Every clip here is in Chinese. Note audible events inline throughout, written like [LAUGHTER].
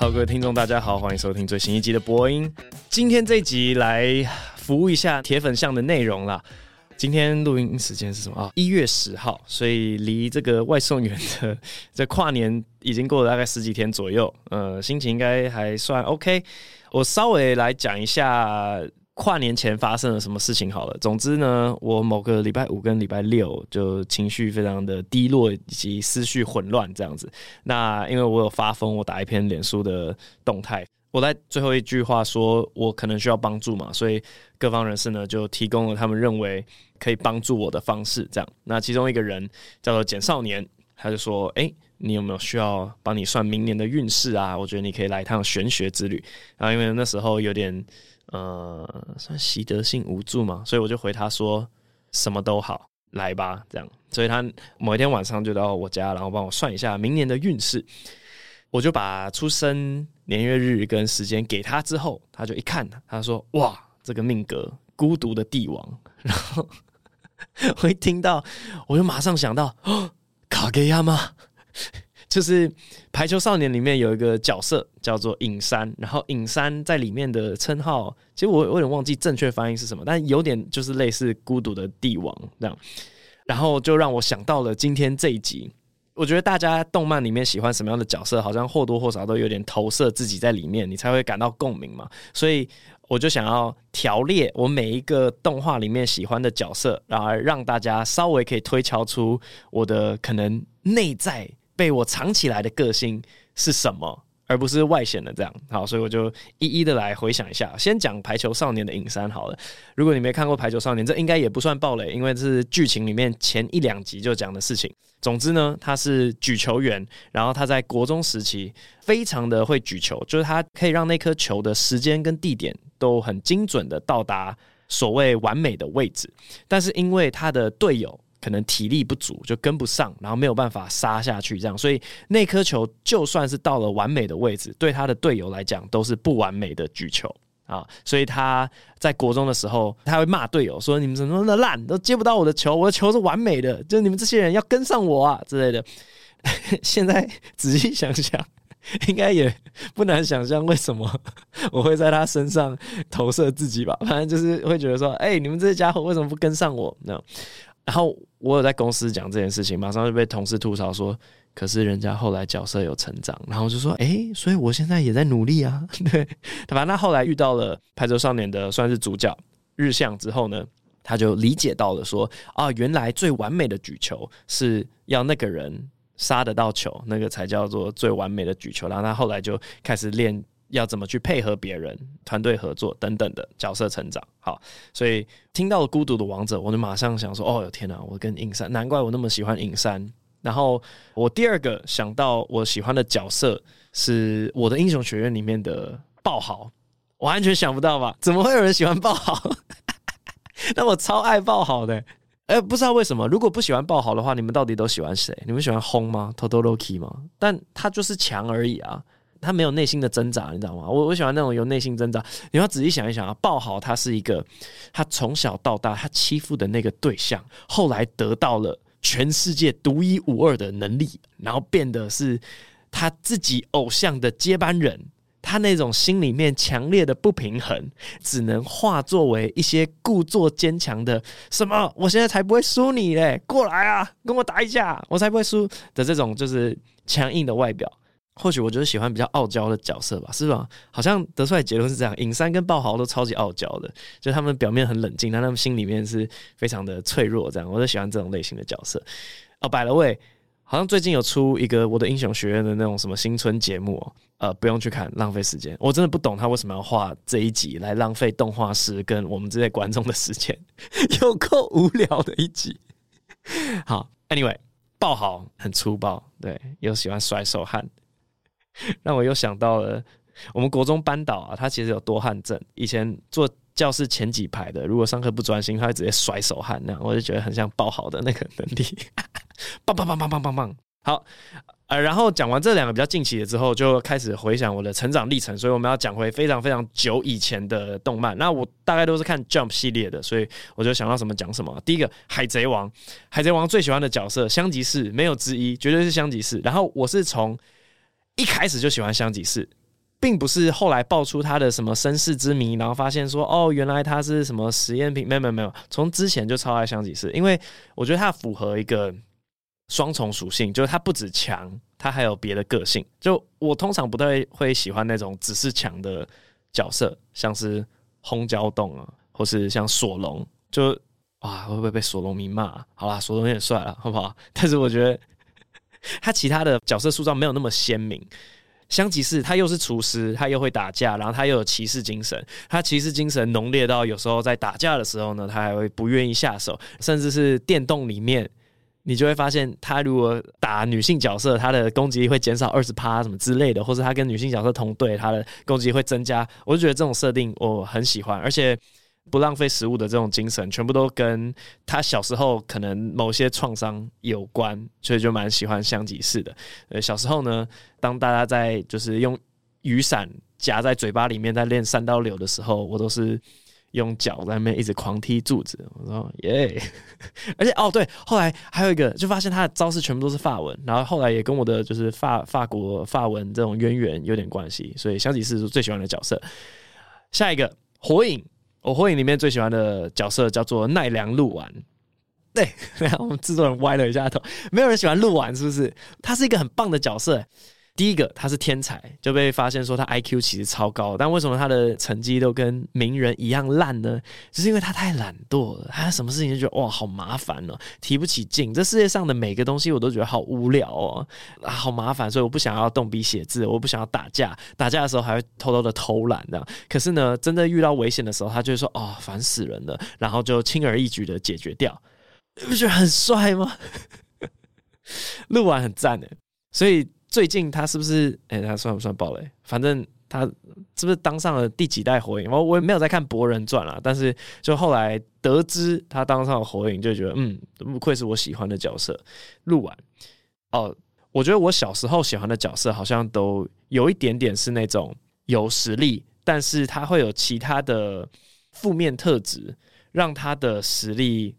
好，各位听众，大家好，欢迎收听最新一集的播音。今天这集来服务一下铁粉向的内容啦。今天录音时间是什么啊？一月十号，所以离这个外送员的这跨年已经过了大概十几天左右。呃，心情应该还算 OK。我稍微来讲一下。跨年前发生了什么事情？好了，总之呢，我某个礼拜五跟礼拜六就情绪非常的低落，以及思绪混乱这样子。那因为我有发疯，我打一篇脸书的动态，我在最后一句话说我可能需要帮助嘛，所以各方人士呢就提供了他们认为可以帮助我的方式。这样，那其中一个人叫做简少年，他就说：“哎、欸，你有没有需要帮你算明年的运势啊？我觉得你可以来一趟玄学之旅。”然后因为那时候有点。呃，算习得性无助嘛，所以我就回他说什么都好，来吧，这样。所以他某一天晚上就到我家，然后帮我算一下明年的运势。我就把出生年月日跟时间给他之后，他就一看，他说：“哇，这个命格孤独的帝王。”然后我一听到，我就马上想到，哦，卡给亚吗？就是《排球少年》里面有一个角色叫做影山，然后影山在里面的称号，其实我有点忘记正确发音是什么，但有点就是类似孤独的帝王这样，然后就让我想到了今天这一集。我觉得大家动漫里面喜欢什么样的角色，好像或多或少都有点投射自己在里面，你才会感到共鸣嘛。所以我就想要条列我每一个动画里面喜欢的角色，然后让大家稍微可以推敲出我的可能内在。被我藏起来的个性是什么，而不是外显的这样。好，所以我就一一的来回想一下。先讲《排球少年》的影山好了。如果你没看过《排球少年》，这应该也不算暴雷，因为这是剧情里面前一两集就讲的事情。总之呢，他是举球员，然后他在国中时期非常的会举球，就是他可以让那颗球的时间跟地点都很精准的到达所谓完美的位置。但是因为他的队友。可能体力不足，就跟不上，然后没有办法杀下去，这样，所以那颗球就算是到了完美的位置，对他的队友来讲都是不完美的举球啊。所以他在国中的时候，他会骂队友说：“你们怎么那么烂，都接不到我的球，我的球是完美的，就你们这些人要跟上我啊之类的。[LAUGHS] ”现在仔细想想，应该也不难想象为什么我会在他身上投射自己吧。反正就是会觉得说：“哎、你们这些家伙为什么不跟上我？”那。然后我有在公司讲这件事情，马上就被同事吐槽说：“可是人家后来角色有成长。”然后就说：“诶，所以我现在也在努力啊。[LAUGHS] ”对，反正他后来遇到了《排球少年》的算是主角日向之后呢，他就理解到了说：“啊，原来最完美的举球是要那个人杀得到球，那个才叫做最完美的举球。”然后他后来就开始练。要怎么去配合别人、团队合作等等的角色成长，好，所以听到了《孤独的王者》，我就马上想说：“哦，天哪！我跟影山，难怪我那么喜欢影山。”然后我第二个想到我喜欢的角色是我的英雄学院里面的爆豪，我完全想不到吧？[LAUGHS] 怎么会有人喜欢爆豪？那我超爱爆豪的，哎，不知道为什么。如果不喜欢爆豪的话，你们到底都喜欢谁？你们喜欢轰吗？Totoroki 吗？但他就是强而已啊。他没有内心的挣扎，你知道吗？我我喜欢那种有内心挣扎。你要仔细想一想啊，爆豪他是一个，他从小到大他欺负的那个对象，后来得到了全世界独一无二的能力，然后变得是他自己偶像的接班人。他那种心里面强烈的不平衡，只能化作为一些故作坚强的什么，我现在才不会输你嘞，过来啊，跟我打一架，我才不会输的这种就是强硬的外表。或许我就是喜欢比较傲娇的角色吧，是吧？好像得出来结论是这样，尹山跟爆豪都超级傲娇的，就他们表面很冷静，但他们心里面是非常的脆弱。这样，我就喜欢这种类型的角色。哦，by the way，好像最近有出一个我的英雄学院的那种什么新春节目哦，呃，不用去看，浪费时间。我真的不懂他为什么要画这一集来浪费动画师跟我们这些观众的时间，[LAUGHS] 有够无聊的一集。好，Anyway，爆豪很粗暴，对，又喜欢甩手汗。[LAUGHS] 让我又想到了我们国中班导啊，他其实有多汗症。以前坐教室前几排的，如果上课不专心，他会直接甩手汗那样，我就觉得很像爆好的那个能力，棒棒棒棒棒棒棒。好，呃，然后讲完这两个比较近期的之后，就开始回想我的成长历程。所以我们要讲回非常非常久以前的动漫。那我大概都是看 Jump 系列的，所以我就想到什么讲什么。第一个海贼王，海贼王最喜欢的角色香吉士没有之一，绝对是香吉士。然后我是从一开始就喜欢香吉士，并不是后来爆出他的什么身世之谜，然后发现说哦，原来他是什么实验品，没有没有没有，从之前就超爱香吉士，因为我觉得他符合一个双重属性，就是他不止强，他还有别的个性。就我通常不太会喜欢那种只是强的角色，像是轰焦洞啊，或是像索隆，就哇会不会被索隆迷骂？好啦，索隆有点帅了，好不好？但是我觉得他其他的角色塑造没有那么鲜明。香吉士他又是厨师，他又会打架，然后他又有骑士精神。他骑士精神浓烈到有时候在打架的时候呢，他还会不愿意下手，甚至是电动里面，你就会发现他如果打女性角色，他的攻击力会减少二十趴什么之类的，或者他跟女性角色同队，他的攻击力会增加。我就觉得这种设定我很喜欢，而且。不浪费食物的这种精神，全部都跟他小时候可能某些创伤有关，所以就蛮喜欢香吉士的。呃，小时候呢，当大家在就是用雨伞夹在嘴巴里面在练三刀流的时候，我都是用脚在那边一直狂踢柱子。我说耶！[LAUGHS] 而且哦对，后来还有一个，就发现他的招式全部都是法文，然后后来也跟我的就是法法国法文这种渊源有点关系，所以香吉士是最喜欢的角色。下一个火影。我火影里面最喜欢的角色叫做奈良鹿丸。对，[LAUGHS] 然后我们制作人歪了一下头，没有人喜欢鹿丸，是不是？他是一个很棒的角色。第一个，他是天才，就被发现说他 IQ 其实超高，但为什么他的成绩都跟名人一样烂呢？就是因为他太懒惰了，他什么事情就觉得哇好麻烦哦，提不起劲。这世界上的每个东西我都觉得好无聊哦，啊好麻烦，所以我不想要动笔写字，我不想要打架，打架的时候还会偷偷的偷懒这样。可是呢，真的遇到危险的时候，他就会说哦烦死人了，然后就轻而易举的解决掉。你不觉得很帅吗？[LAUGHS] 录完很赞的，所以。最近他是不是？哎、他算不算爆雷？反正他是不是当上了第几代火影？我我也没有在看《博人传》啦，但是就后来得知他当上了火影，就觉得嗯，不愧是我喜欢的角色。鹿丸哦，我觉得我小时候喜欢的角色好像都有一点点是那种有实力，但是他会有其他的负面特质，让他的实力。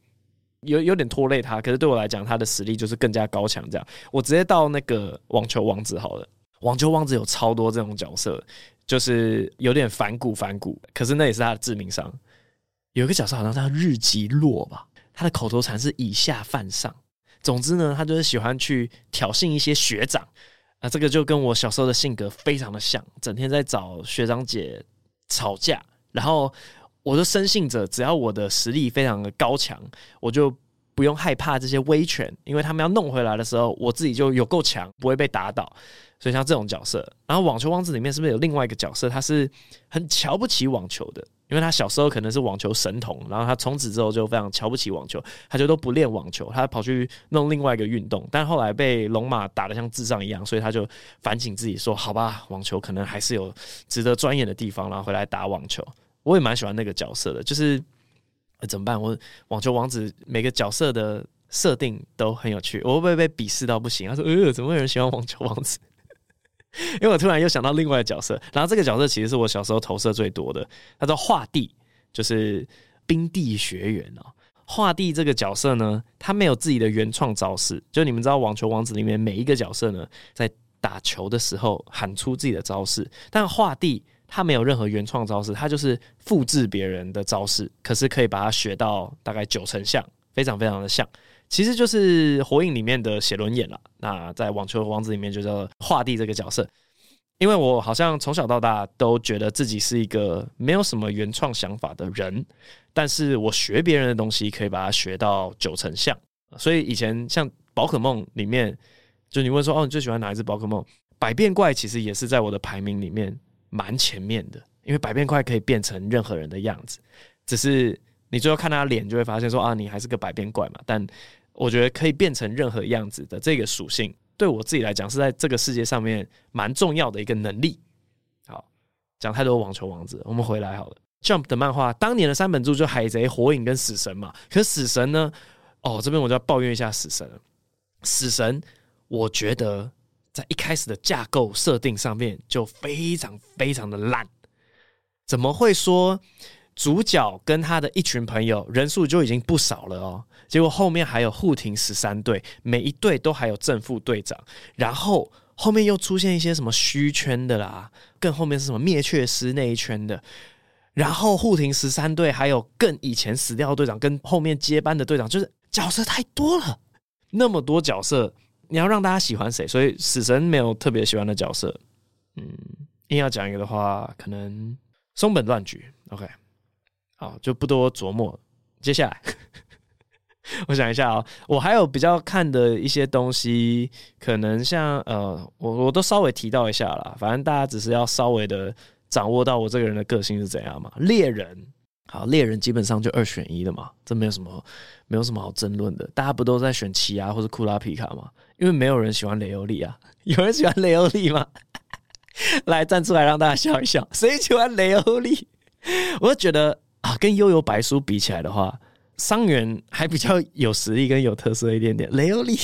有有点拖累他，可是对我来讲，他的实力就是更加高强。这样，我直接到那个网球王子好了。网球王子有超多这种角色，就是有点反骨反骨，可是那也是他的致命伤。有一个角色好像叫日吉洛吧，他的口头禅是以下犯上。总之呢，他就是喜欢去挑衅一些学长啊，这个就跟我小时候的性格非常的像，整天在找学长姐吵架，然后。我就深信着，只要我的实力非常的高强，我就不用害怕这些威权，因为他们要弄回来的时候，我自己就有够强，不会被打倒。所以像这种角色，然后网球王子里面是不是有另外一个角色？他是很瞧不起网球的，因为他小时候可能是网球神童，然后他从此之后就非常瞧不起网球，他就都不练网球，他跑去弄另外一个运动。但后来被龙马打得像智障一样，所以他就反省自己说：“好吧，网球可能还是有值得钻研的地方。”然后回来打网球。我也蛮喜欢那个角色的，就是、怎么办？我网球王子每个角色的设定都很有趣，我会不会被鄙视到不行？他说：“呃，怎么会有人喜欢网球王子？” [LAUGHS] 因为我突然又想到另外一个角色，然后这个角色其实是我小时候投射最多的，他叫画地，就是冰地学园哦。画地这个角色呢，他没有自己的原创招式，就你们知道网球王子里面每一个角色呢，在打球的时候喊出自己的招式，但画地。他没有任何原创招式，他就是复制别人的招式，可是可以把它学到大概九成像，非常非常的像。其实就是火影里面的写轮眼了。那在网球王子里面就叫画地这个角色，因为我好像从小到大都觉得自己是一个没有什么原创想法的人，但是我学别人的东西可以把它学到九成像。所以以前像宝可梦里面，就你问说哦，你最喜欢哪一只宝可梦？百变怪其实也是在我的排名里面。蛮前面的，因为百变怪可以变成任何人的样子，只是你最后看他脸，就会发现说啊，你还是个百变怪嘛。但我觉得可以变成任何样子的这个属性，对我自己来讲是在这个世界上面蛮重要的一个能力。好，讲太多网球王子，我们回来好了。Jump 的漫画当年的三本柱就海贼、火影跟死神嘛，可死神呢？哦，这边我就要抱怨一下死神了。死神，我觉得。在一开始的架构设定上面就非常非常的烂，怎么会说主角跟他的一群朋友人数就已经不少了哦，结果后面还有护庭十三队，每一队都还有正副队长，然后后面又出现一些什么虚圈的啦，更后面是什么灭却师那一圈的，然后护庭十三队还有更以前死掉的队长跟后面接班的队长，就是角色太多了，那么多角色，你要让大家喜欢谁？所以死神没有特别喜欢的角色，嗯，硬要讲一个的话，可能松本乱菊，OK。好，就不多琢磨。接下来，[LAUGHS] 我想一下啊、我还有比较看的一些东西，可能像呃，我我都稍微提到一下啦。反正大家只是要稍微的掌握到我这个人的个性是怎样嘛。猎人，好，猎人基本上就二选一的嘛，这没有什么没有什么好争论的。大家不都在选奇犽或者库拉皮卡吗？因为没有人喜欢雷欧利啊，[LAUGHS] 有人喜欢雷欧利吗？[LAUGHS] 来站出来让大家笑一笑，谁喜欢雷欧利？[LAUGHS] 我就觉得。啊，跟幽游白书比起来的话，桑原还比较有实力跟有特色一点点。雷欧利，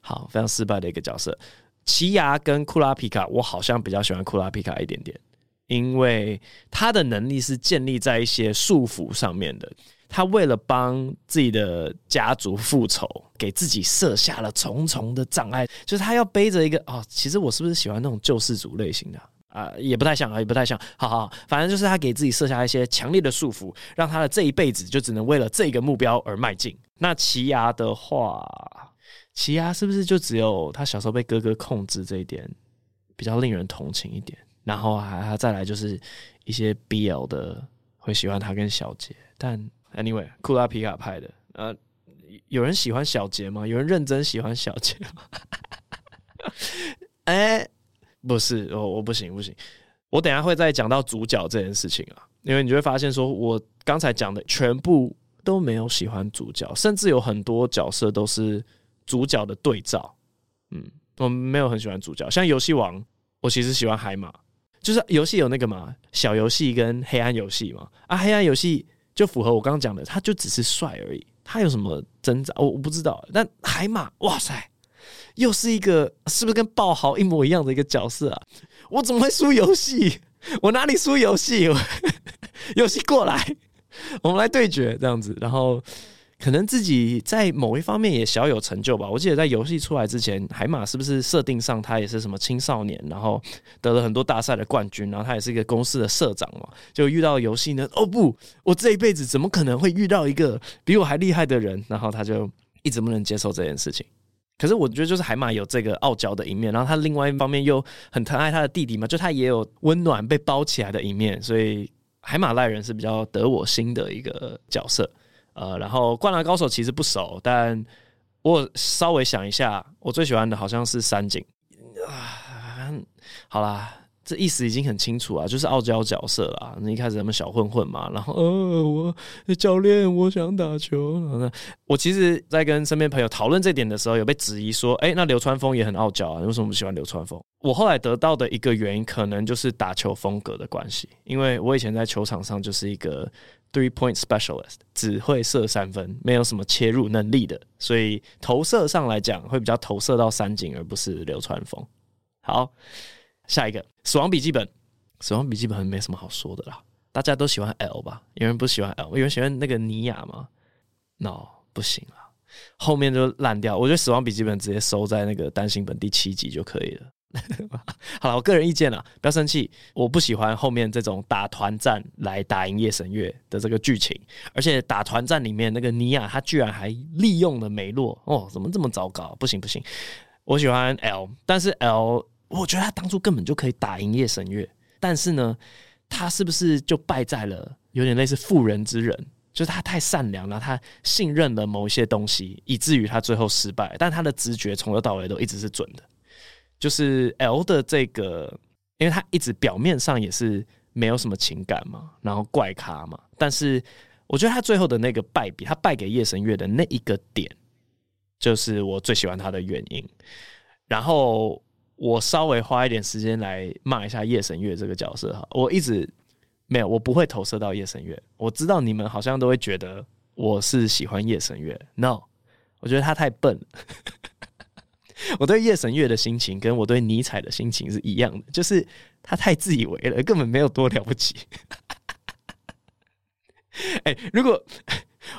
好，非常失败的一个角色。奇犽跟库拉皮卡，我好像比较喜欢库拉皮卡一点点，因为他的能力是建立在一些束缚上面的。他为了帮自己的家族复仇，给自己设下了重重的障碍，就是他要背着一个哦，其实我是不是喜欢那种救世主类型的？啊、也不太像啊，也不太像。好好，反正就是他给自己设下一些强烈的束缚，让他的这一辈子就只能为了这个目标而迈进。那奇犽的话，奇犽是不是就只有他小时候被哥哥控制这一点比较令人同情一点？然后还还再来就是一些 BL 的会喜欢他跟小杰，但 anyway，库拉皮卡派的，呃，有人喜欢小杰吗？有人认真喜欢小杰吗？[LAUGHS] 哎、欸。不是，我我不行不行，我等下会再讲到主角这件事情啊，因为你就会发现，说我刚才讲的全部都没有喜欢主角，甚至有很多角色都是主角的对照。嗯，我没有很喜欢主角，像游戏王，我其实喜欢海马，就是游戏有那个嘛，小游戏跟黑暗游戏嘛，啊，黑暗游戏就符合我刚刚讲的，他就只是帅而已，他有什么挣扎，我我不知道，但海马，哇塞！又是一个是不是跟爆豪一模一样的一个角色啊？我怎么会输游戏？我哪里输游戏？[LAUGHS] 游戏过来，我们来对决这样子。然后可能自己在某一方面也小有成就吧。我记得在游戏出来之前，海马是不是设定上他也是什么青少年，然后得了很多大赛的冠军，然后他也是一个公司的社长嘛？就遇到游戏呢？哦不，我这一辈子怎么可能会遇到一个比我还厉害的人？然后他就一直不能接受这件事情。可是我觉得，就是海马有这个傲娇的一面，然后他另外一方面又很疼爱他的弟弟嘛，就他也有温暖被包起来的一面，所以海马赖人是比较得我心的一个角色。呃，然后灌篮高手其实不熟，但我稍微想一下，我最喜欢的好像是三井啊。好啦。这意思已经很清楚啊，就是傲娇角色啦。那一开始他们小混混嘛，然后呃，我教练，我想打球。然后，我其实，在跟身边朋友讨论这点的时候，有被质疑说，哎，那流川枫也很傲娇啊，为什么不喜欢流川枫？我后来得到的一个原因，可能就是打球风格的关系，因为我以前在球场上就是一个 three point specialist，只会射三分，没有什么切入能力的，所以投射上来讲，会比较投射到三井，而不是流川枫。好。下一个《死亡笔记本》，《死亡笔记本》没什么好说的啦，大家都喜欢 L 吧？有人不喜欢 L，有人喜欢那个尼亚吗？No，不行了，后面就烂掉。我觉得《死亡笔记本》直接收在那个单行本第七集就可以了。[LAUGHS] 好了，我个人意见了，不要生气。我不喜欢后面这种打团战来打赢夜神月的这个剧情，而且打团战里面那个尼亚他居然还利用了梅洛哦，怎么这么糟糕？不行不行，我喜欢 L，但是 L。我觉得他当初根本就可以打赢夜神月，但是呢，他是不是就败在了有点类似妇人之仁，就是他太善良了，他信任了某一些东西，以至于他最后失败。但他的直觉从头到尾都一直是准的。就是 L 的这个，因为他一直表面上也是没有什么情感嘛，然后怪咖嘛，但是我觉得他最后的那个败笔，他败给夜神月的那一个点，就是我最喜欢他的原因。然后。我稍微花一点时间来骂一下夜神月这个角色哈，我一直没有，我不会投射到夜神月。我知道你们好像都会觉得我是喜欢夜神月，no，我觉得他太笨。我对夜神月的心情跟我对尼采的心情是一样的，就是他太自以为了，根本没有多了不起。哎、欸，如果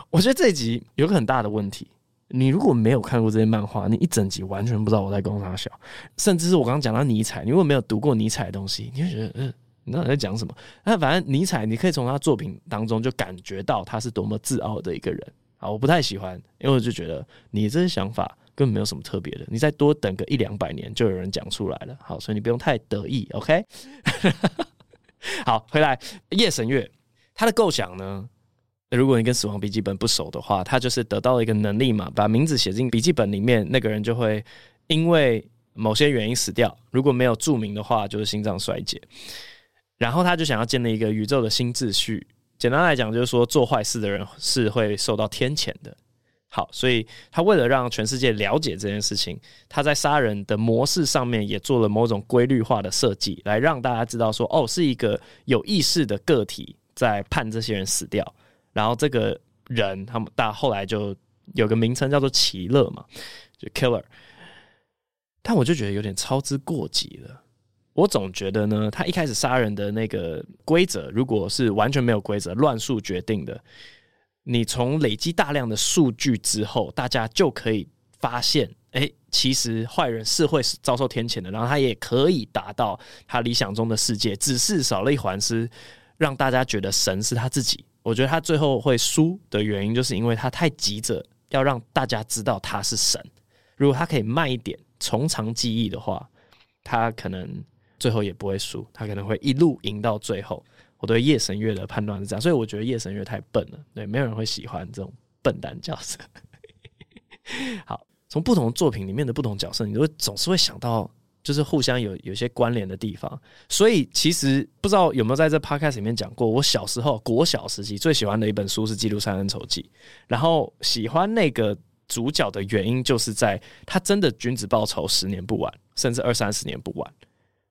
我觉得这一集有个很大的问题，你如果没有看过这些漫画，你一整集完全不知道我在讲啥笑，甚至是我刚刚讲到尼采，你如果没有读过尼采的东西，你会觉得嗯。你到底在讲什么？那反正尼采，你可以从他作品当中就感觉到他是多么自傲的一个人啊！我不太喜欢，因为我就觉得你这些想法根本没有什么特别的。你再多等个一两百年，就有人讲出来了。好，所以你不用太得意，OK？好，回来夜神月，他的构想呢？如果你跟死亡笔记本不熟的话，他就是得到了一个能力嘛，把名字写进笔记本里面，那个人就会因为某些原因死掉。如果没有注明的话，就是心脏衰竭。然后他就想要建立一个宇宙的新秩序。简单来讲，就是说做坏事的人是会受到天谴的。好，所以他为了让全世界了解这件事情，他在杀人的模式上面也做了某种规律化的设计，来让大家知道说，哦，是一个有意识的个体在判这些人死掉。然后这个人，他们大后来就有个名称叫做奇勒嘛，就 Killer。但我就觉得有点操之过急了。我总觉得呢，他一开始杀人的那个规则，如果是完全没有规则、乱数决定的，你从累积大量的数据之后，大家就可以发现，哎，其实坏人是会遭受天谴的，然后他也可以达到他理想中的世界，只是少了一环，是让大家觉得神是他自己。我觉得他最后会输的原因，就是因为他太急着要让大家知道他是神。如果他可以慢一点，从长计议的话，他可能。最后也不会输，他可能会一路赢到最后。我对夜神月的判断是这样，所以我觉得夜神月太笨了，对，没有人会喜欢这种笨蛋角色。[LAUGHS] 好，从不同作品里面的不同角色，你都会总是会想到，就是互相有有些关联的地方。所以其实不知道有没有在这 podcast 里面讲过，我小时候国小时期最喜欢的一本书是《基督山恩仇记》，然后喜欢那个主角的原因，就是在他真的君子报仇，十年不晚，甚至二三十年不晚。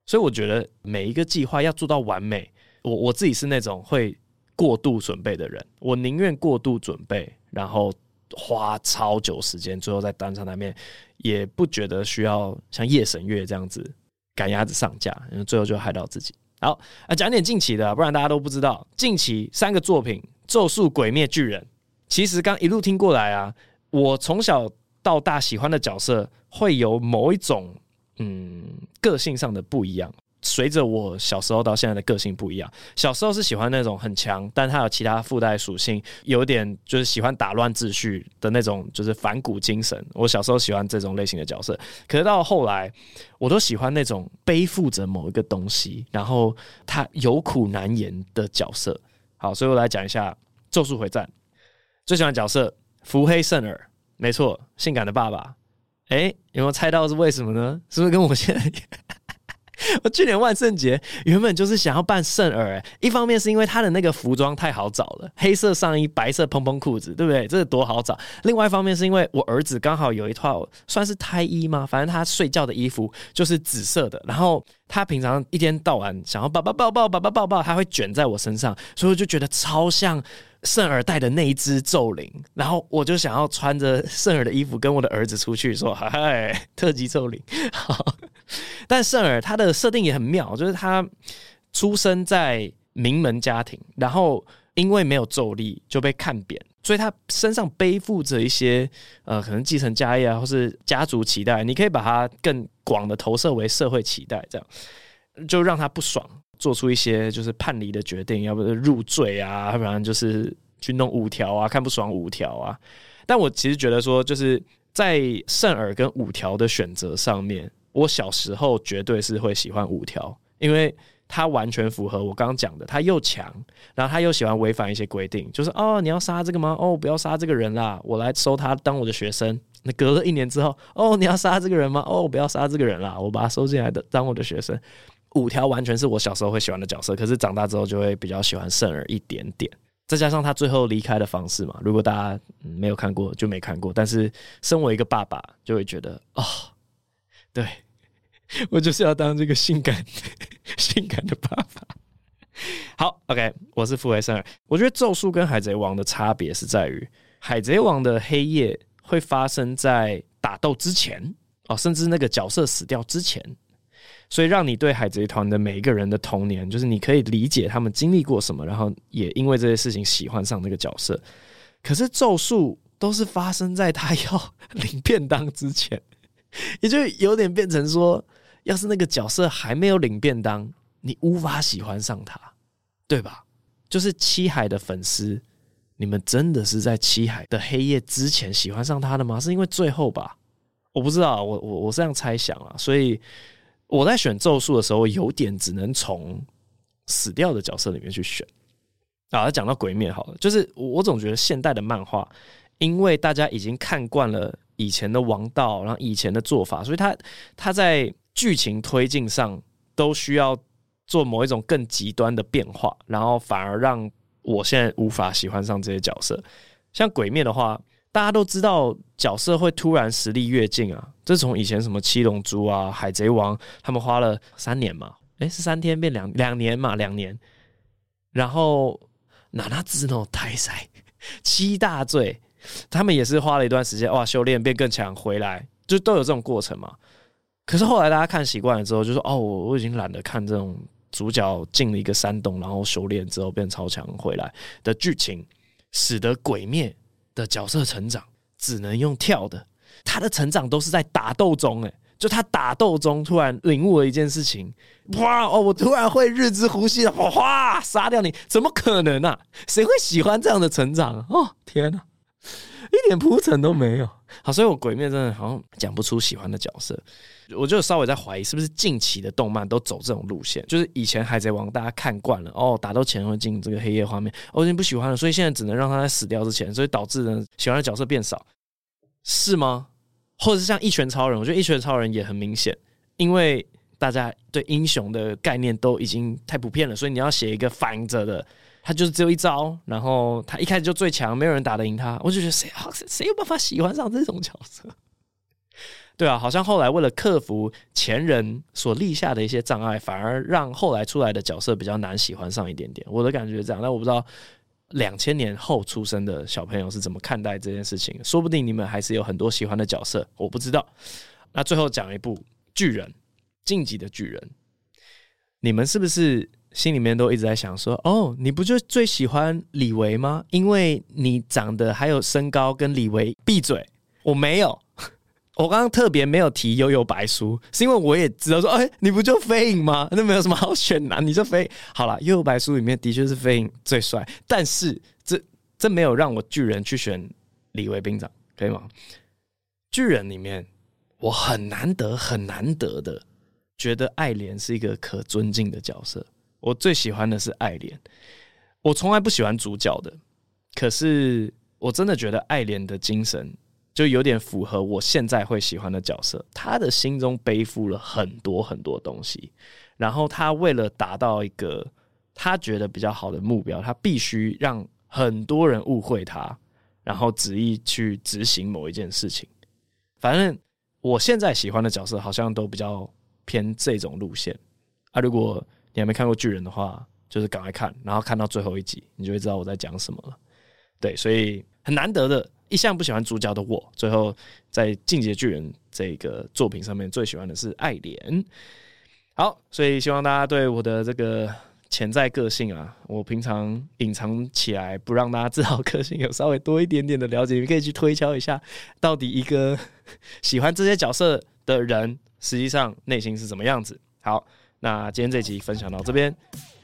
所以我觉得每一个计划要做到完美，我我自己是那种会过度准备的人，我宁愿过度准备，然后花超久时间，最后在单上台面，也不觉得需要像夜神月这样子赶鸭子上架，因为最后就害到自己。好啊，讲点近期的，不然大家都不知道，近期三个作品《咒术》《鬼灭巨人》，其实刚一路听过来啊，我从小到大喜欢的角色会有某一种。嗯，个性上的不一样，随着我小时候到现在的个性不一样。小时候是喜欢那种很强，但他有其他附带属性，有点就是喜欢打乱秩序的那种，就是反骨精神。我小时候喜欢这种类型的角色，可是到后来，我都喜欢那种背负着某一个东西，然后他有苦难言的角色。好，所以我来讲一下《咒术回战》最喜欢角色伏黑甚尔，没错，性感的爸爸。哎、有没有猜到是为什么呢？是不是跟我现在？[LAUGHS] 我去年万圣节原本就是想要扮圣尔，哎，一方面是因为他的那个服装太好找了，黑色上衣、白色蓬蓬裤子，对不对？这个多好找。另外一方面是因为我儿子刚好有一套算是胎衣吗？反正他睡觉的衣服就是紫色的，然后他平常一天到晚想要抱抱抱抱抱抱抱抱，他会卷在我身上，所以我就觉得超像。圣尔带的那一只咒灵，然后我就想要穿着圣尔的衣服跟我的儿子出去说：“嗨，特级咒灵。”好，[LAUGHS] 但圣尔他的设定也很妙，就是他出生在名门家庭，然后因为没有咒力就被看扁，所以他身上背负着一些呃，可能继承家业啊，或是家族期待。你可以把它更广的投射为社会期待，这样就让他不爽。做出一些就是叛离的决定，要不是入赘啊，要不然就是去弄五条啊，看不爽五条啊。但我其实觉得说，就是在圣尔跟五条的选择上面，我小时候绝对是会喜欢五条，因为他完全符合我刚刚讲的，他又强，然后他又喜欢违反一些规定，就是哦，你要杀这个吗？哦，不要杀这个人啦，我来收他当我的学生。那隔了一年之后，哦，你要杀这个人吗？哦，不要杀这个人啦，我把他收进来的当我的学生。五条完全是我小时候会喜欢的角色，可是长大之后就会比较喜欢圣儿一点点。再加上他最后离开的方式嘛，如果大家没有看过就没看过。但是身为一个爸爸，就会觉得哦，对，我就是要当这个性感、性感的爸爸。好，OK，我是傅维森。我觉得咒术跟海贼王的差别是在于，海贼王的黑夜会发生在打斗之前哦，甚至那个角色死掉之前。所以让你对海贼团的每一个人的童年，就是你可以理解他们经历过什么，然后也因为这些事情喜欢上那个角色。可是咒术都是发生在他要 [LAUGHS] 领便当之前，也就有点变成说，要是那个角色还没有领便当，你无法喜欢上他，对吧？就是七海的粉丝，你们真的是在七海的黑夜之前喜欢上他的吗？是因为最后吧？我不知道，我我我这样猜想啊。所以我在选咒术的时候，有点只能从死掉的角色里面去选。啊，讲到鬼灭好了，就是我总觉得现代的漫画，因为大家已经看惯了以前的王道，然后以前的做法，所以他他在剧情推进上都需要做某一种更极端的变化，然后反而让我现在无法喜欢上这些角色。像鬼灭的话，大家都知道角色会突然实力跃进啊，这从以前什么七龙珠啊、海贼王，他们花了三年嘛，诶，是三天变两两年嘛，两年，然后。哪那只那种台赛七大罪，他们也是花了一段时间哇，修炼变更强回来，就都有这种过程嘛。可是后来大家看习惯了之后，就说哦，我我已经懒得看这种主角进了一个山洞，然后修炼之后变超强回来的剧情，使得鬼灭的角色成长只能用跳的，他的成长都是在打斗中，诶。就他打斗中突然领悟了一件事情，哇哦！我突然会日之呼吸了，哇！杀掉你，怎么可能啊？谁会喜欢这样的成长啊？哦，天哪，一点铺陈都没有。好，所以我鬼灭真的好像讲不出喜欢的角色，我就稍微在怀疑是不是近期的动漫都走这种路线，就是以前海贼王大家看惯了，哦，打斗前会进这个黑夜画面，我已经不喜欢了，所以现在只能让他在死掉之前，所以导致呢喜欢的角色变少，是吗？或者是像一拳超人，我觉得一拳超人也很明显，因为大家对英雄的概念都已经太普遍了，所以你要写一个反应者的，他就是只有一招，然后他一开始就最强，没有人打得赢他，我就觉得谁啊，谁有办法喜欢上这种角色？[LAUGHS] 对啊，好像后来为了克服前人所立下的一些障碍，反而让后来出来的角色比较难喜欢上一点点。我的感觉是这样，但我不知道。两千年后出生的小朋友是怎么看待这件事情？说不定你们还是有很多喜欢的角色，我不知道。那最后讲一部巨人，晋级的巨人，你们是不是心里面都一直在想说，哦，你不就最喜欢李维吗？因为你长得还有身高跟李维，闭嘴，我没有。[LAUGHS] 我刚刚特别没有提幽游白书，是因为我也知道说，哎、你不就飞影吗？那没有什么好选的，你就飞好了。幽游白书里面的确是飞影最帅，但是这这没有让我巨人去选李维兵长，可以吗？巨人里面，我很难得很难得的觉得爱莲是一个可尊敬的角色。我最喜欢的是爱莲，我从来不喜欢主角的，可是我真的觉得爱莲的精神。就有点符合我现在会喜欢的角色，他的心中背负了很多很多东西，然后他为了达到一个他觉得比较好的目标，他必须让很多人误会他，然后执意去执行某一件事情。反正我现在喜欢的角色好像都比较偏这种路线啊。如果你还没看过巨人的话，就是赶快看，然后看到最后一集，你就会知道我在讲什么了。对，所以很难得的。一向不喜欢主角的我，最后在《进阶巨人》这个作品上面最喜欢的是爱莲。好，所以希望大家对我的这个潜在个性啊，我平常隐藏起来不让大家知道个性，有稍微多一点点的了解。你可以去推敲一下，到底一个喜欢这些角色的人，实际上内心是什么样子。好，那今天这集分享到这边，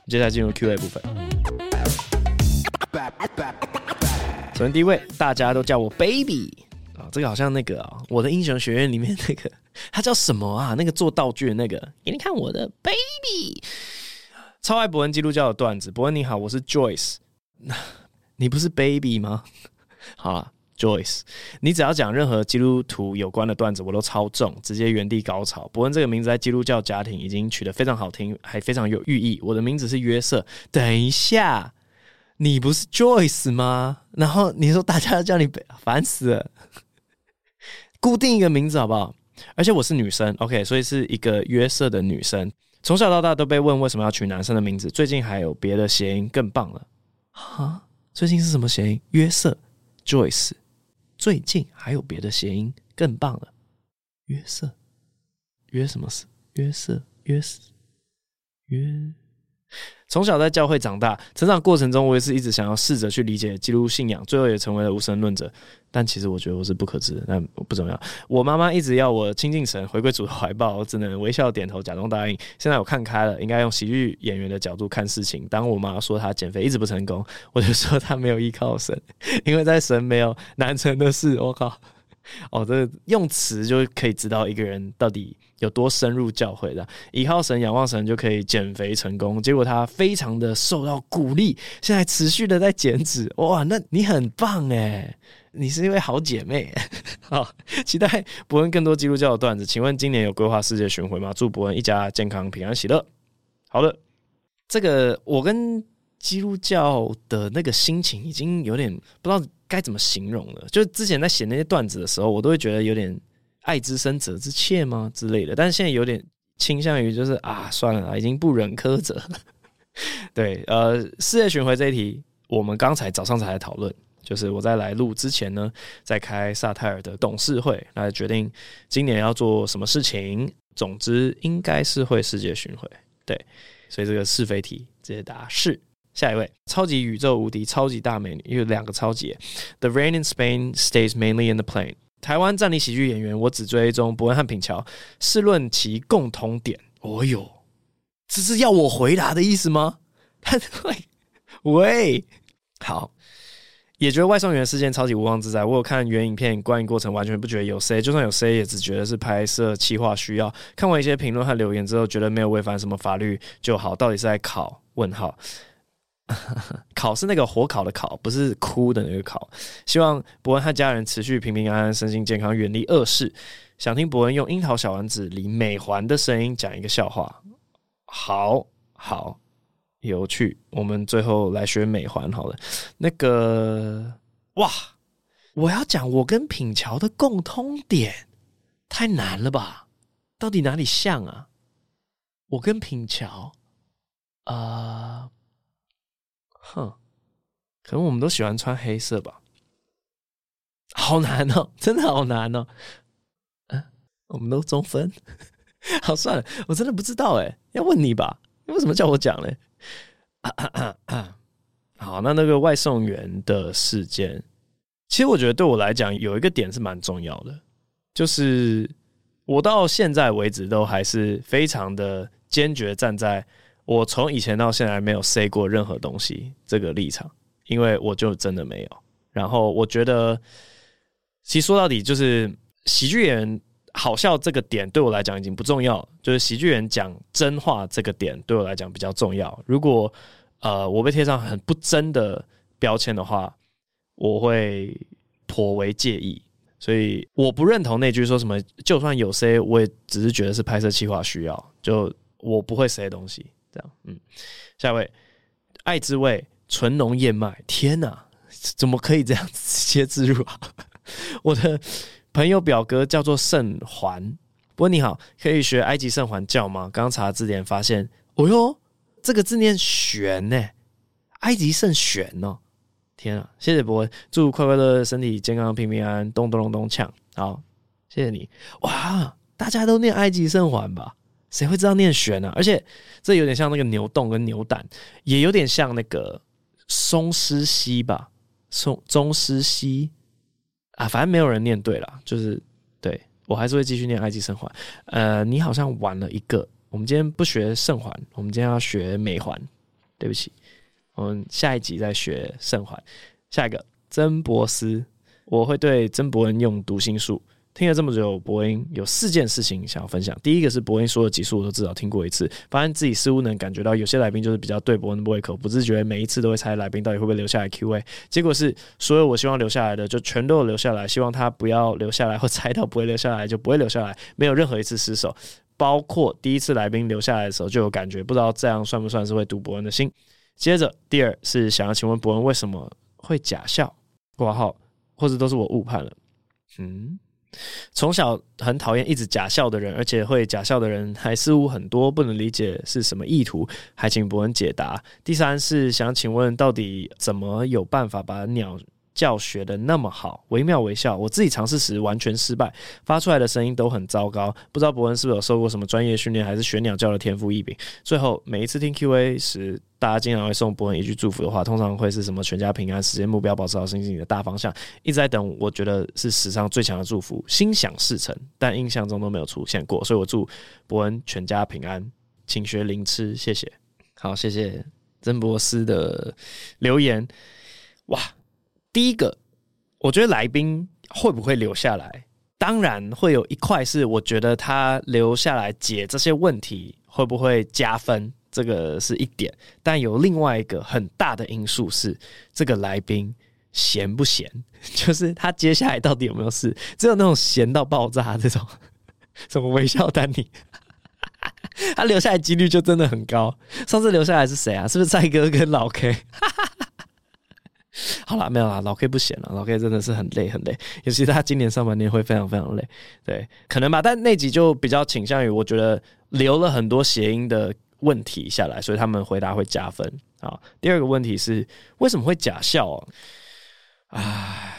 接下来进入 Q&A 部分。首先第一位，大家都叫我 baby 啊，这个好像那个啊，我的英雄学院里面那个，他叫什么啊？那个做道具的那个，给你看我的 baby，超爱博恩基督教的段子。博恩你好，我是 Joyce，[LAUGHS] 你不是 baby 吗？[LAUGHS] 好了，Joyce，你只要讲任何基督徒有关的段子，我都超重，直接原地高潮。博恩这个名字在基督教家庭已经取得非常好听，还非常有寓意。我的名字是约瑟。等一下。你不是 Joyce 吗？然后你说大家要叫你，烦死了。固定一个名字好不好？而且我是女生，OK，所以是一个约瑟的女生。从小到大都被问为什么要取男生的名字。最近还有别的谐音更棒了啊！最近是什么谐音？约瑟，Joyce。最近还有别的谐音更棒了。约瑟，约什么事？约瑟约瑟约。从小在教会长大，成长过程中，我也是一直想要试着去理解基督信仰，最后也成为了无神论者。但其实我觉得我是不可知的，但不重要。我妈妈一直要我亲近神，回归主的怀抱，我只能微笑点头，假装答应。现在我看开了，应该用喜剧演员的角度看事情。当我妈说她减肥一直不成功，我就说她没有依靠神，[LAUGHS] 因为在神没有难成的事。我靠！[LAUGHS] 哦，这用词就可以知道一个人到底有多深入教会的。依靠神、仰望神就可以减肥成功。结果他非常的受到鼓励，现在持续的在减脂。[LAUGHS] 哇，那你很棒诶，你是一位好姐妹。[LAUGHS] 好，期待博恩更多基督教的段子。请问今年有规划世界巡回吗？祝博恩一家健康、平安、喜乐。好的，这个我跟基督教的那个心情已经有点不知道。该怎么形容呢？就之前在写那些段子的时候，我都会觉得有点爱之深责之切吗之类的。但是现在有点倾向于就是啊，算了，已经不忍苛责。[LAUGHS] 对，呃，世界巡回这一题，我们刚才早上才来讨论，就是我在来录之前呢，在开萨泰尔的董事会来决定今年要做什么事情。总之，应该是会世界巡回。对，所以这个是非题直接答是。下一位，超级宇宙无敌超级大美女，有两个超级。The rain in Spain stays mainly in the plain。台湾站立喜剧演员，我只追踪伯恩和品乔。试论其共同点。哦哟，这是要我回答的意思吗？[LAUGHS] 喂喂，好，也觉得外送员事件超级无妄之灾。我有看原影片观影过程，完全不觉得有 C，就算有 C，也只觉得是拍摄企划需要。看完一些评论和留言之后，觉得没有违反什么法律就好。到底是在考？问号。[LAUGHS] 考是那个火烤的烤，不是哭的那个烤。希望博恩和家人持续平平安安、身心健康，远离恶事。想听博恩用樱桃小丸子里美环的声音讲一个笑话，好好有趣。我们最后来学美环好了。那个哇，我要讲我跟品乔的共通点，太难了吧？到底哪里像啊？我跟品乔，啊、哼，可能我们都喜欢穿黑色吧。好难哦，真的好难哦。嗯，我们都中分。[LAUGHS] 好，算了，我真的不知道哎，要问你吧。你为什么叫我讲嘞？啊啊啊！好，那那个外送员的事件，其实我觉得对我来讲有一个点是蛮重要的，就是我到现在为止都还是非常的坚决站在。我从以前到现在没有 say 过任何东西这个立场，因为我就真的没有。然后我觉得，其实说到底就是喜剧演员好笑这个点对我来讲已经不重要，就是喜剧演员讲真话这个点对我来讲比较重要。如果呃我被贴上很不真的标签的话，我会颇为介意。所以我不认同那句说什么就算有 say，我也只是觉得是拍摄计划需要，就我不会 say 东西。这样，嗯，下一位，爱之味纯浓燕麦，天哪，怎么可以这样直接自入啊？[LAUGHS] 我的朋友表哥叫做圣环，不过你好，可以学埃及圣环叫吗？刚查字典发现，哦哟，这个字念玄呢，埃及圣玄哦，天啊，谢谢博文，祝快快乐乐，身体健康，平平安安，咚咚咚咚锵，好，谢谢你，哇，大家都念埃及圣环吧？谁会知道念玄呢、啊？而且这有点像那个牛洞跟牛胆，也有点像那个松狮溪吧，松中狮溪啊，反正没有人念对了，就是对，我还是会继续念埃及圣环。呃，你好像晚了一个，我们今天不学圣环，我们今天要学美环。对不起，我们下一集再学圣环。下一个曾博斯，我会对曾博恩用读心术。听了这么久，博恩有四件事情想要分享。第一个是博恩说的集数我都至少听过一次，发现自己似乎能感觉到有些来宾就是比较对博恩不胃口，不自觉每一次都会猜来宾到底会不会留下来 Q&A。结果是所有我希望留下来的就全都留下来，希望他不要留下来或猜到不会留下来就不会留下来，没有任何一次失手。包括第一次来宾留下来的时候就有感觉，不知道这样算不算是会读博恩的心。接着第二是想要请问博恩为什么会假笑括号，或者都是我误判了？嗯。从小很讨厌一直假笑的人，而且会假笑的人还似乎很多，不能理解是什么意图，还请博文解答。第三是想请问，到底怎么有办法把鸟教学的那么好，惟妙惟肖。我自己尝试时完全失败，发出来的声音都很糟糕。不知道伯恩是不是有受过什么专业训练，还是学鸟叫的天赋异禀？最后每一次听 Q&A 时，大家经常会送伯恩一句祝福的话，通常会是什么“全家平安，实现目标，保持好心情”的大方向。一直在等，我觉得是史上最强的祝福，心想事成，但印象中都没有出现过。所以我祝伯恩全家平安，请学零吃，谢谢。好，谢谢曾博斯的留言。哇，第一个，我觉得来宾会不会留下来？当然会有一块是我觉得他留下来解这些问题会不会加分，这个是一点。但有另外一个很大的因素是，这个来宾闲不闲？[LAUGHS] 就是他接下来到底有没有事？只有那种闲到爆炸这种，[LAUGHS] 什么微笑丹尼。[LAUGHS] 他留下来几率就真的很高。上次留下来是谁啊？是不是蔡哥跟老 K？[LAUGHS] 好了，没有啦，老 K 不闲了。老 K 真的是很累很累，尤其是他今年上半年会非常非常累。对，可能吧。但那集就比较倾向于，我觉得留了很多谐音的问题下来，所以他们回答会加分。好，第二个问题是为什么会假笑啊？唉，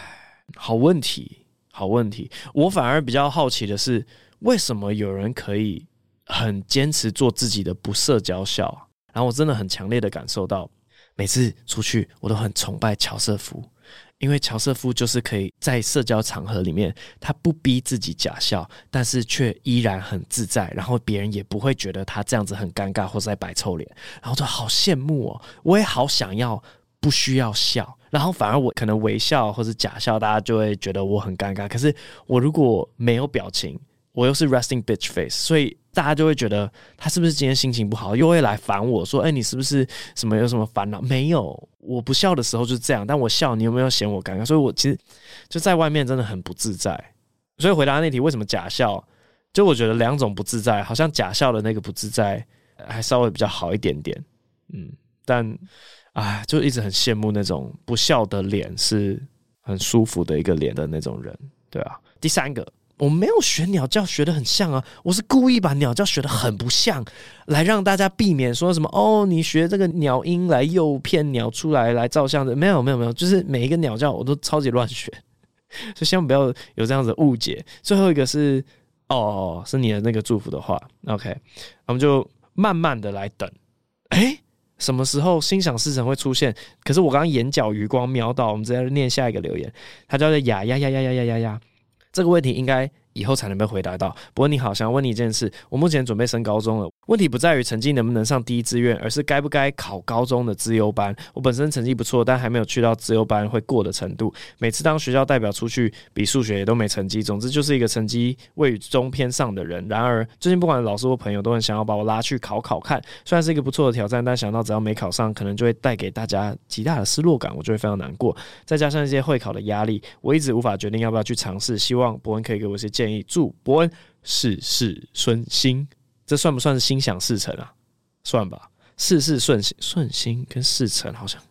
好问题，好问题。我反而比较好奇的是，为什么有人可以？很坚持做自己的不社交笑，然后我真的很强烈的感受到，每次出去我都很崇拜乔瑟夫，因为乔瑟夫就是可以在社交场合里面，他不逼自己假笑，但是却依然很自在，然后别人也不会觉得他这样子很尴尬或者在摆臭脸，然后就好羡慕哦，我也好想要不需要笑，然后反而我可能微笑或者假笑，大家就会觉得我很尴尬，可是我如果没有表情，我又是 resting bitch face，所以。大家就会觉得他是不是今天心情不好，又会来烦我说：“哎，你是不是什么有什么烦恼？”没有，我不笑的时候就是这样，但我笑，你有没有嫌我尴尬？所以我其实就在外面真的很不自在。所以回答那题为什么假笑，就我觉得两种不自在，好像假笑的那个不自在还稍微比较好一点点。嗯，但啊，就一直很羡慕那种不笑的脸是很舒服的一个脸的那种人，对啊。第三个。我没有学鸟叫学的很像啊我是故意把鸟叫学的很不像来让大家避免说什么哦你学这个鸟音来诱骗鸟出来来照相的没有没有没有就是每一个鸟叫我都超级乱学。[LAUGHS] 所以千万不要有这样子误解。最后一个是哦是你的那 [LAUGHS] 个祝福的话。Ok 我们就慢慢的来等。诶什么时候心想事成会出现？可是我刚刚眼角余光瞄到我们直接念下一个留言。他叫做呀呀呀呀呀呀呀。这个问题应该以后才能被回答到。不过你好，想问你一件事。我目前准备升高中了，问题不在于成绩能不能上第一志愿，而是该不该考高中的资优班。我本身成绩不错，但还没有去到资优班会过的程度。每次当学校代表出去比数学也都没成绩。总之就是一个成绩位于中偏上的人。然而最近不管老师或朋友都很想要把我拉去考考看，虽然是一个不错的挑战，但想到只要没考上，可能就会带给大家极大的失落感，我就会非常难过。再加上一些会考的压力，我一直无法决定要不要去尝试。希望伯恩可以给我一些建议。祝伯恩事事顺心，这算不算是心想事成啊？算吧，事事顺心，顺心跟事成好像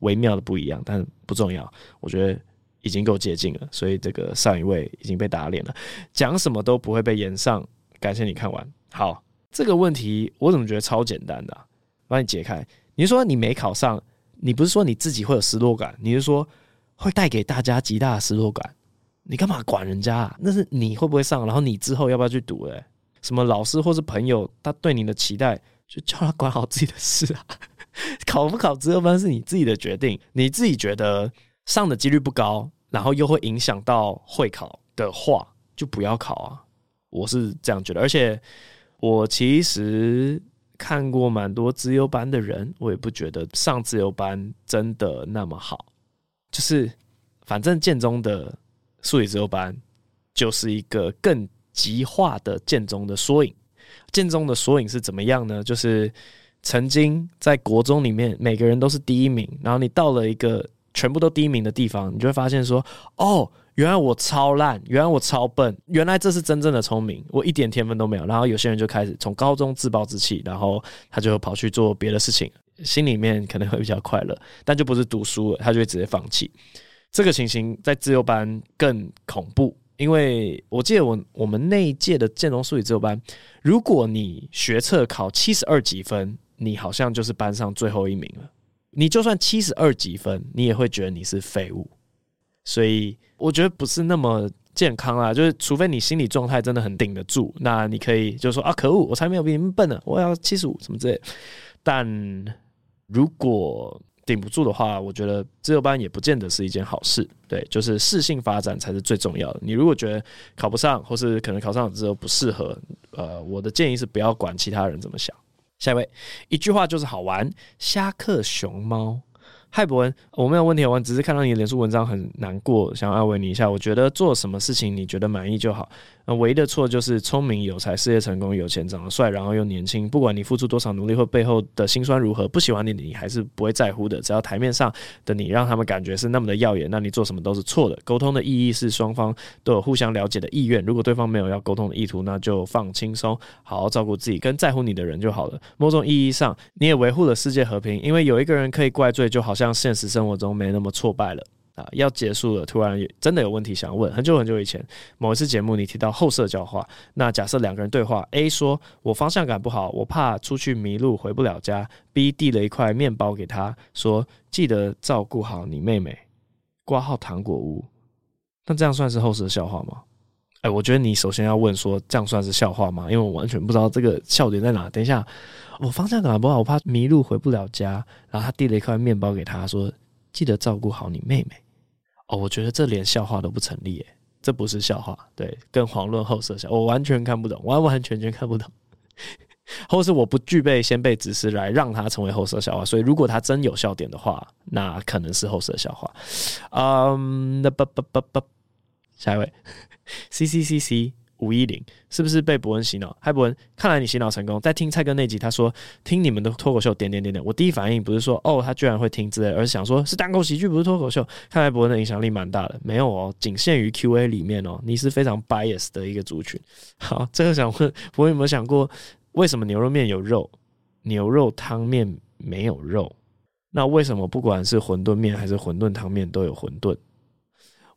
微妙的不一样，但不重要。我觉得已经够接近了，所以这个上一位已经被打脸了，讲什么都不会被炎上。感谢你看完。好，这个问题我怎么觉得超简单的啊？帮你解开。你说你没考上，你不是说你自己会有失落感，你是说会带给大家极大的失落感？你干嘛管人家啊？那是你会不会上，然后你之后要不要去读？诶，什么老师或是朋友，他对你的期待，就叫他管好自己的事啊。[LAUGHS] 考不考资优班是你自己的决定，你自己觉得上的几率不高，然后又会影响到会考的话，就不要考啊。我是这样觉得，而且我其实看过蛮多资优班的人，我也不觉得上资优班真的那么好。就是反正建中的。数理资优班就是一个更极化的建中的缩影。建中的缩影是怎么样呢？就是曾经在国中里面，每个人都是第一名，然后你到了一个全部都第一名的地方，你就会发现说：“哦，原来我超烂，原来我超笨，原来这是真正的聪明，我一点天分都没有。”然后有些人就开始从高中自暴自弃，然后他就跑去做别的事情，心里面可能会比较快乐，但就不是读书了，他就会直接放弃。这个情形在自由班更恐怖，因为我记得我我们那一届的建中数理资优班，如果你学测考七十二几分，你好像就是班上最后一名了。你就算七十二几分，你也会觉得你是废物。所以我觉得不是那么健康啊。就是除非你心理状态真的很顶得住，那你可以就说啊，可恶，我才没有比你们笨呢，我要七十五什么之类。但如果顶不住的话，我觉得资优班也不见得是一件好事。对，就是适性发展才是最重要的。你如果觉得考不上，或是可能考上之后不适合，呃，我的建议是不要管其他人怎么想。下一位，一句话就是好玩，虾克熊猫。嗨，博文，我没有问题，我只是看到你的脸书文章很难过，想安慰你一下。我觉得做什么事情你觉得满意就好。那唯一的错就是聪明有才、事业成功、有钱、长得帅，然后又年轻。不管你付出多少努力或背后的辛酸如何，不喜欢你，你还是不会在乎的。只要台面上的你让他们感觉是那么的耀眼，那你做什么都是错的。沟通的意义是双方都有互相了解的意愿。如果对方没有要沟通的意图，那就放轻松，好好照顾自己跟在乎你的人就好了。某种意义上，你也维护了世界和平，因为有一个人可以怪罪，就好像现实生活中没那么挫败了啊！要结束了，突然真的有问题想问。很久很久以前，某一次节目你提到后社交化，那假设两个人对话，A 说我方向感不好，我怕出去迷路回不了家；B 递了一块面包给他说，记得照顾好你妹妹。挂号糖果屋，那这样算是后设笑话吗？哎，我觉得你首先要问说，这样算是笑话吗？因为我完全不知道这个笑点在哪。等一下。我方向感不好，我怕迷路回不了家。然后他递了一块面包给他，说：“记得照顾好你妹妹。”哦，我觉得这连笑话都不成立耶，这不是笑话，对，更遑论后设笑，我完全看不懂，完完全全看不懂。[LAUGHS] 或是我不具备先辈知识来让他成为后设笑话，所以如果他真有笑点的话，那可能是后设笑话。嗯，那不不不不，下一位，C C C C。五一零是不是被博恩洗脑？嗨，博恩，看来你洗脑成功。在听蔡哥那集，他说听你们的脱口秀，点点点点。我第一反应不是说哦，他居然会听之类，而是想说是单口喜剧，不是脱口秀。看来博恩的影响力蛮大的。没有哦，仅限于 Q&A 里面哦。你是非常 bias 的一个族群。好，这个想问博恩有没有想过，为什么牛肉面有肉，牛肉汤面没有肉？那为什么不管是馄饨面还是馄饨汤面都有馄饨？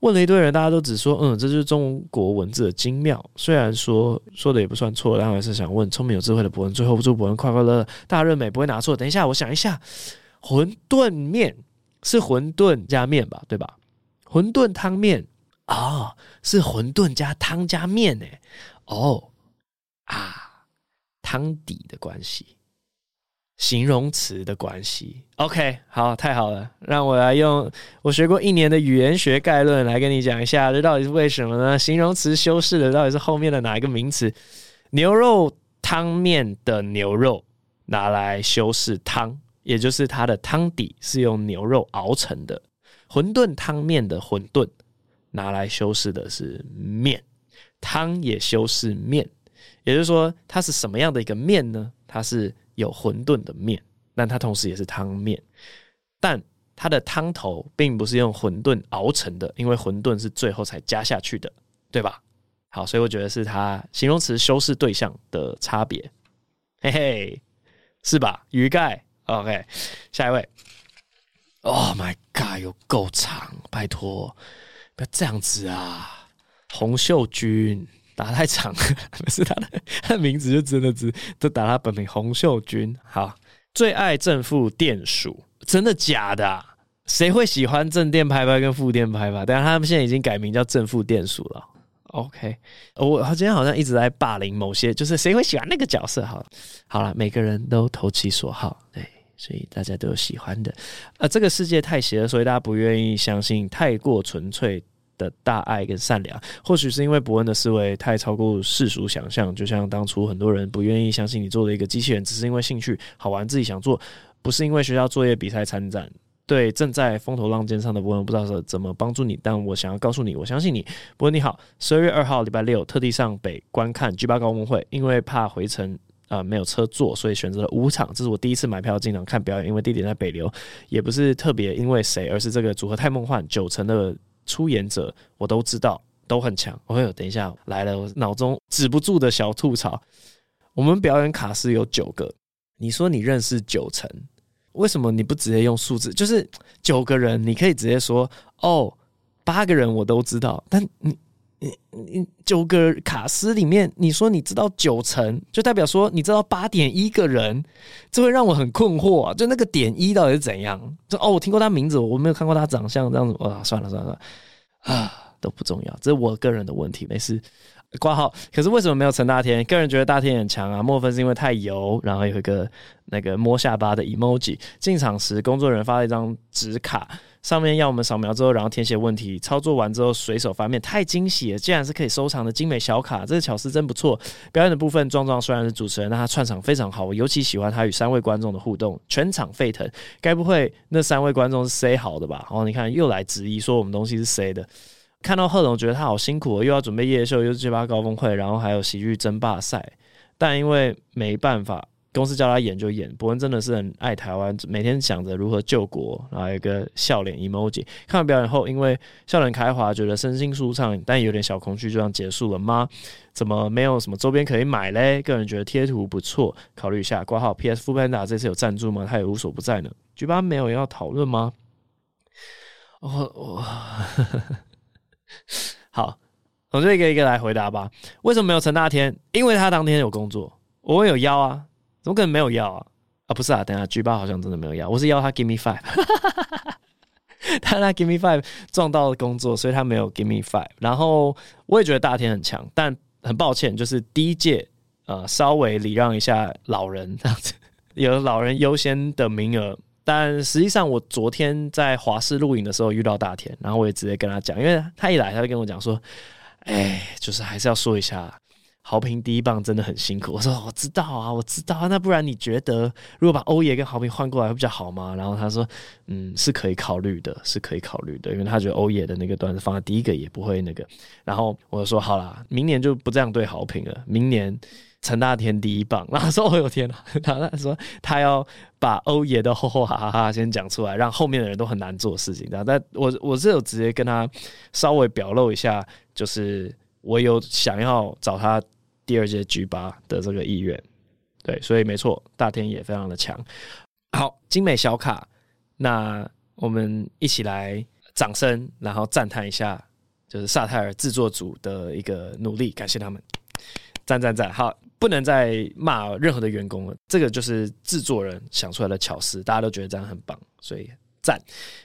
问了一堆人，大家都只说，嗯，这就是中国文字的精妙。虽然说说的也不算错，但还是想问聪明有智慧的博文，最后祝博文快快乐乐、大润美，不会拿错。等一下，我想一下，馄饨面是馄饨加面吧，对吧？馄饨汤面啊，是馄饨加汤加面呢。哦啊，汤底的关系。形容词的关系，OK，好，太好了，让我来用我学过一年的语言学概论来跟你讲一下，这到底是为什么呢？形容词修饰的到底是后面的哪一个名词？牛肉汤面的牛肉拿来修饰汤，也就是它的汤底是用牛肉熬成的。馄饨汤面的馄饨拿来修饰的是面，汤也修饰面，也就是说，它是什么样的一个面呢？它是。有馄饨的面，但它同时也是汤面，但它的汤头并不是用馄饨熬成的，因为馄饨是最后才加下去的，对吧？好，所以我觉得是它形容词修饰对象的差别，嘿嘿，是吧？鱼盖，OK，下一位，Oh my God，有够长，拜托，不要这样子啊，洪秀君。打太长，不是他的，他的名字就真的只都打他本名洪秀君。好，最爱正负电鼠，真的假的啊？谁会喜欢正电拍拍跟负电拍拍？但是他们现在已经改名叫正负电鼠了。OK，我今天好像一直在霸凌某些，就是谁会喜欢那个角色？好，好了，每个人都投其所好，对，所以大家都有喜欢的。呃，这个世界太邪了，所以大家不愿意相信太过纯粹的大爱跟善良，或许是因为伯恩的思维太超过世俗想象，就像当初很多人不愿意相信你做了一个机器人，只是因为兴趣好玩，自己想做，不是因为学校作业比赛参战。对正在风头浪尖上的伯恩，不知道是怎么帮助你，但我想要告诉你，我相信你。伯恩你好，十二月二号礼拜六特地上北观看 G 八高峰会，因为怕回程啊、没有车坐，所以选择了五场。这是我第一次买票进场看表演，因为地点在北流，也不是特别因为谁，而是这个组合太梦幻，九成的。出演者我都知道，都很强。哎呦，等一下来了，我脑中止不住的小吐槽。我们表演卡司有九个，你说你认识九成，为什么你不直接用数字？就是九个人，你可以直接说哦，八个人我都知道。但你你你九个卡司里面，你说你知道九成，就代表说你知道八点一个人，这会让我很困惑啊！就那个点一到底是怎样？就哦，我听过他名字，我没有看过他长相，这样子哇，算了算了算。啊，都不重要，这是我个人的问题，没事。挂号，可是为什么没有陈大天？个人觉得大天很强啊，莫分是因为太油？然后有一个那个摸下巴的 emoji。进场时，工作人员发了一张纸卡，上面要我们扫描之后，然后填写问题。操作完之后随手翻面，太惊喜了！竟然是可以收藏的精美小卡，这个巧思真不错。表演的部分，壮壮虽然是主持人，但他串场非常好，我尤其喜欢他与三位观众的互动，全场沸腾。该不会那三位观众是塞好的吧？哦，你看又来质疑说我们东西是塞的。看到贺龙，觉得他好辛苦，又要准备夜秀，又是 G8 高峰会，然后还有喜剧争霸赛。但因为没办法，公司叫他演就演。伯恩真的是很爱台湾，每天想着如何救国，然后有一个笑脸 emoji。看完表演后，因为笑脸开华，觉得身心舒畅，但有点小空虚，就这样结束了吗？怎么没有什么周边可以买嘞？个人觉得贴图不错，考虑一下。挂号 PS Foodpanda 这次有赞助吗？他也无所不在呢。局巴没有要讨论吗？我我。[LAUGHS] 好，我就一个一个来回答吧。为什么没有陈大天？因为他当天有工作。我有邀啊，怎么可能没有要啊？啊，不是啊，等下 G8 好像真的没有要。我是要他 Give me five，[LAUGHS] 他那 Give me five 撞到了工作，所以他没有 Give me five。然后我也觉得大天很强，但很抱歉，就是第一届呃稍微礼让一下老人这样子，[LAUGHS] 有老人优先的名额。但实际上，我昨天在华视录影的时候遇到大田，然后我也直接跟他讲，因为他一来，他就跟我讲说：“哎，就是还是要说一下，豪平第一棒真的很辛苦。”我说：“我知道啊，我知道啊。那不然你觉得，如果把欧爷跟豪平换过来会比较好吗？”然后他说：“嗯，是可以考虑的，是可以考虑的，因为他觉得欧爷的那个段子放在第一个也不会那个。”然后我就说：“好啦，明年就不这样对豪平了，明年。”陈大天第一棒，然后说：“哦呦天呐！”然后他说：“他要把欧爷的吼吼哈哈哈先讲出来，让后面的人都很难做事情。”然后，但我我是有直接跟他稍微表露一下，就是我有想要找他第二届 G8 的这个意愿。对，所以没错，大天也非常的强。好，精美小卡，那我们一起来掌声，然后赞叹一下，就是萨泰尔制作组的一个努力，感谢他们。赞赞赞！好，不能再骂任何的员工了。这个就是制作人想出来的巧思，大家都觉得这样很棒，所以赞。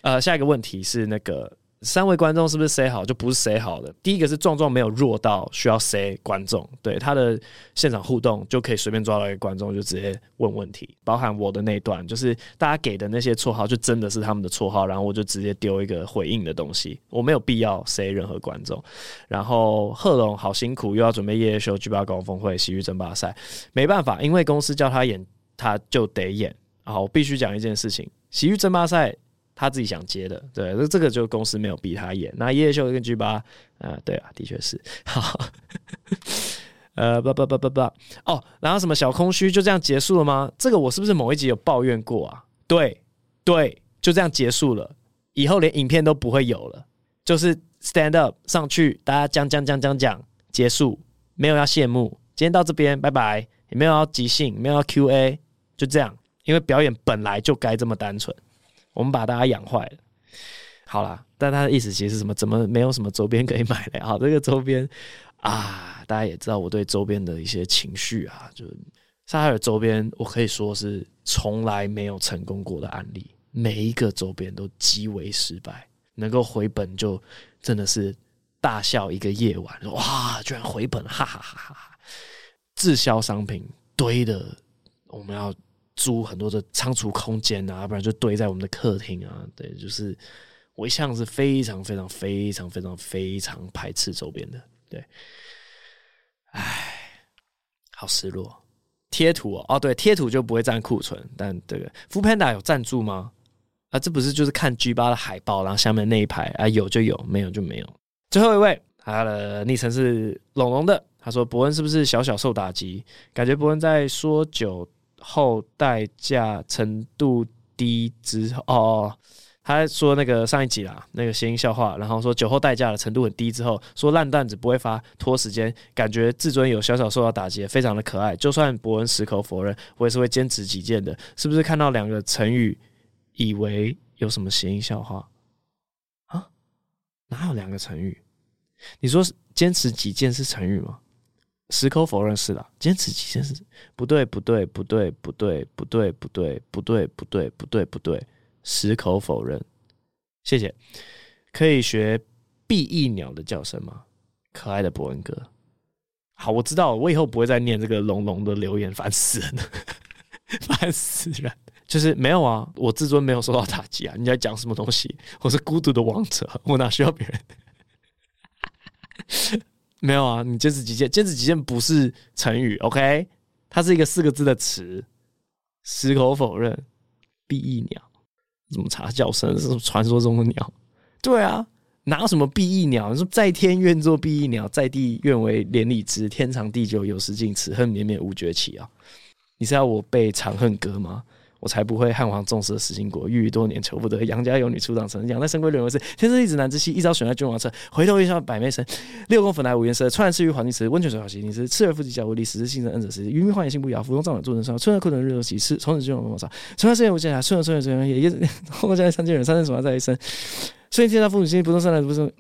呃，下一个问题是那个。三位观众是不是 say 好？就不是 say 好的。第一个是壮壮没有弱到需要 say 观众，对他的现场互动就可以随便抓到一个观众就直接问问题，包含我的那段，就是大家给的那些绰号就真的是他们的绰号，然后我就直接丢一个回应的东西，我没有必要 say 任何观众。然后贺龙好辛苦，又要准备夜夜秀、G8 高峰会、喜剧争霸赛，没办法，因为公司叫他演，他就得演。好，我必须讲一件事情，喜剧争霸赛。他自己想接的，对，那这个就公司没有逼他演。那夜秀跟 G 八啊、对啊，的确是。好，呃，不不不不不，哦，然后什么小空虚就这样结束了吗？这个我是不是某一集有抱怨过啊？对对，就这样结束了，以后连影片都不会有了，就是 stand up 上去，大家讲讲讲讲讲，结束，没有要谢幕，今天到这边，拜拜，也没有要即兴，没有要 Q&A，就这样，因为表演本来就该这么单纯。我们把大家养坏了，好啦，但他的意思其实是什么？怎么没有什么周边可以买的？好，这个周边啊，大家也知道我对周边的一些情绪啊，就萨泰尔周边，我可以说是从来没有成功过的案例，每一个周边都极为失败，能够回本就真的是大笑一个夜晚，哇，居然回本，哈哈哈哈哈！滞销商品堆的，我们要。租很多的仓储空间啊，不然就堆在我们的客厅啊。对，就是我一向是非常非常非常非常非常排斥周边的。对，唉，好失落。贴图哦，哦对，贴图就不会占库存，但这个 f o o Panda 有赞助吗？啊，这不是就是看 G 八的海报，然后下面那一排啊，有就有，没有就没有。最后一位，他的昵称是龙龙的，他说博恩是不是小小受打击？感觉博恩在说酒。后代价程度低之后，哦，他说那个上一集啦，那个谐音笑话，然后说酒后代价的程度很低之后，说烂段子不会发拖时间，感觉自尊有小小受到打击，非常的可爱。就算博恩矢口否认，我也是会坚持己见的。是不是看到两个成语，以为有什么谐音笑话啊？哪有两个成语？你说坚持己见是成语吗？矢口否认是啦，坚持己见是不对，不对，不对，不对，不对，不对，不对，不对，不对，不对，矢口否认。谢谢，可以学碧翼鸟的叫声吗？可爱的博恩哥。好，我知道，我以后不会再念这个龙龙的留言，烦死人了，[LAUGHS] 烦死人。就是没有啊，我自尊没有受到打击啊！你在讲什么东西？我是孤独的王者，我哪需要别人？没有啊，你坚持己见，坚持己见不是成语，OK？它是一个四个字的词。矢口否认，碧翼鸟怎么查叫声？是传说中的鸟？对啊，哪有什么碧翼鸟？你说在天愿作碧翼鸟，在地愿为连理枝。天长地久，有时尽，此恨绵绵无绝期啊！你是要我背《长恨歌》吗？我才不会汉皇重色思倾国，郁郁多年求不得。杨家有女初长成，养在深闺人未识。天生丽质难自弃，一朝选在君王侧。回头一笑百媚生。六宫粉黛无颜色，汆然赐予黄金池。温泉水好洗净时，赤而复及脚无力。死之幸甚恩泽时。云冥幻野心不摇，俯拥瘴癘坐城上。春和苦短日落西，从此君王莫上。春花盛宴无间暇，春和春月春夜夜。后宫佳丽三千人，三生什么在一生？所以天下父母心，不动声来不动。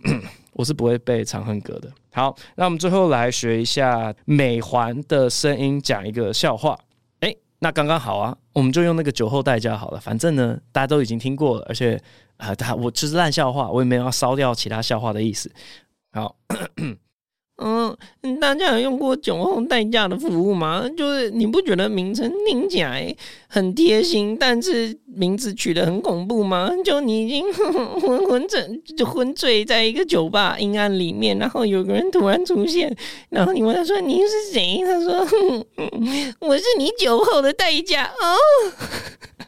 我是不会背《长恨歌》的。好，那我们最后来学一下美环的声音，讲一个笑话。那刚刚好啊，我们就用那个酒后代驾好了。反正呢，大家都已经听过了，而且啊，他、我就是烂笑话，我也没有要烧掉其他笑话的意思。好。嗯，大家有用过酒后代驾的服务吗？就是你不觉得名称听起来很贴心，但是名字取得很恐怖吗？就你已经昏昏沉，就昏醉在一个酒吧阴暗里面，然后有个人突然出现，然后你问他说：“您是谁？”他说：“ [LAUGHS] 我是你酒后的代驾。”哦，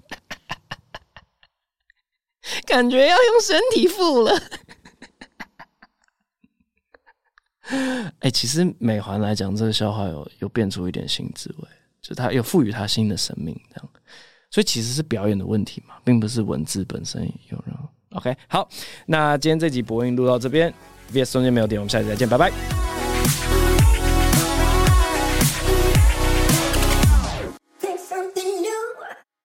[LAUGHS] 感觉要用身体付了。[LAUGHS] 哎、其实美环来讲，这个笑话有有变出一点新滋味，就它有赋予它新的生命，这样，所以其实是表演的问题嘛，并不是文字本身有人。OK，好，那今天这集播音录到这边，VS 中间没有点，我们下期再见，拜拜。